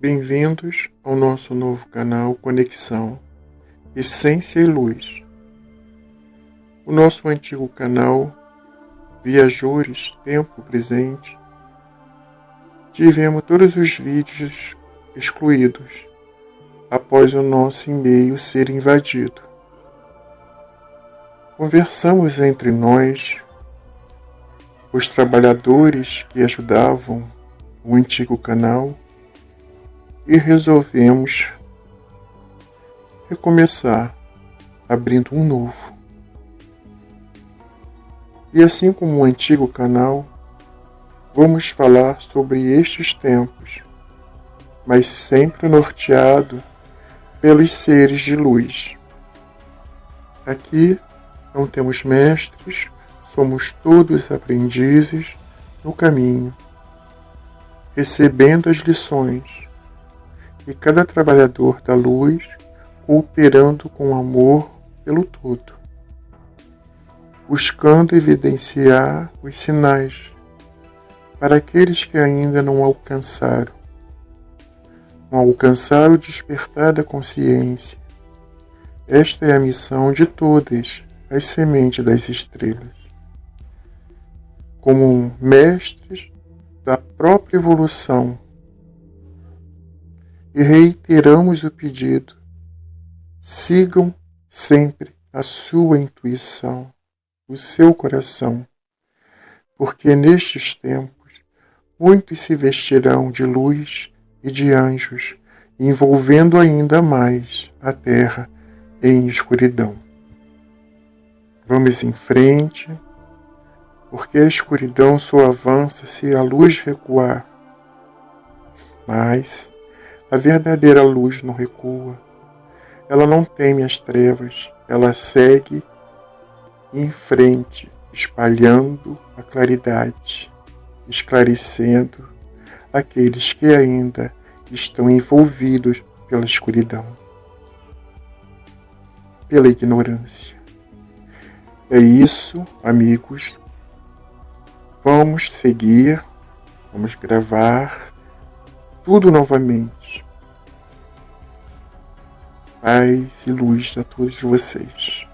Bem-vindos ao nosso novo canal Conexão Essência e Luz. O nosso antigo canal Viajores Tempo Presente tivemos todos os vídeos excluídos após o nosso e-mail ser invadido. Conversamos entre nós, os trabalhadores que ajudavam o antigo canal e resolvemos recomeçar abrindo um novo. E assim como o antigo canal, vamos falar sobre estes tempos, mas sempre norteado pelos seres de luz. Aqui não temos mestres, somos todos aprendizes no caminho, recebendo as lições e cada trabalhador da luz cooperando com amor pelo todo, buscando evidenciar os sinais para aqueles que ainda não alcançaram, não alcançaram o despertar da consciência. Esta é a missão de todas as sementes das estrelas. Como mestres da própria evolução e reiteramos o pedido. Sigam sempre a sua intuição, o seu coração, porque nestes tempos muitos se vestirão de luz e de anjos, envolvendo ainda mais a terra em escuridão. Vamos em frente, porque a escuridão só avança se a luz recuar. Mas a verdadeira luz não recua. Ela não teme as trevas, ela segue em frente, espalhando a claridade, esclarecendo aqueles que ainda estão envolvidos pela escuridão, pela ignorância. É isso, amigos. Vamos seguir, vamos gravar tudo novamente. Paz e luz a todos vocês.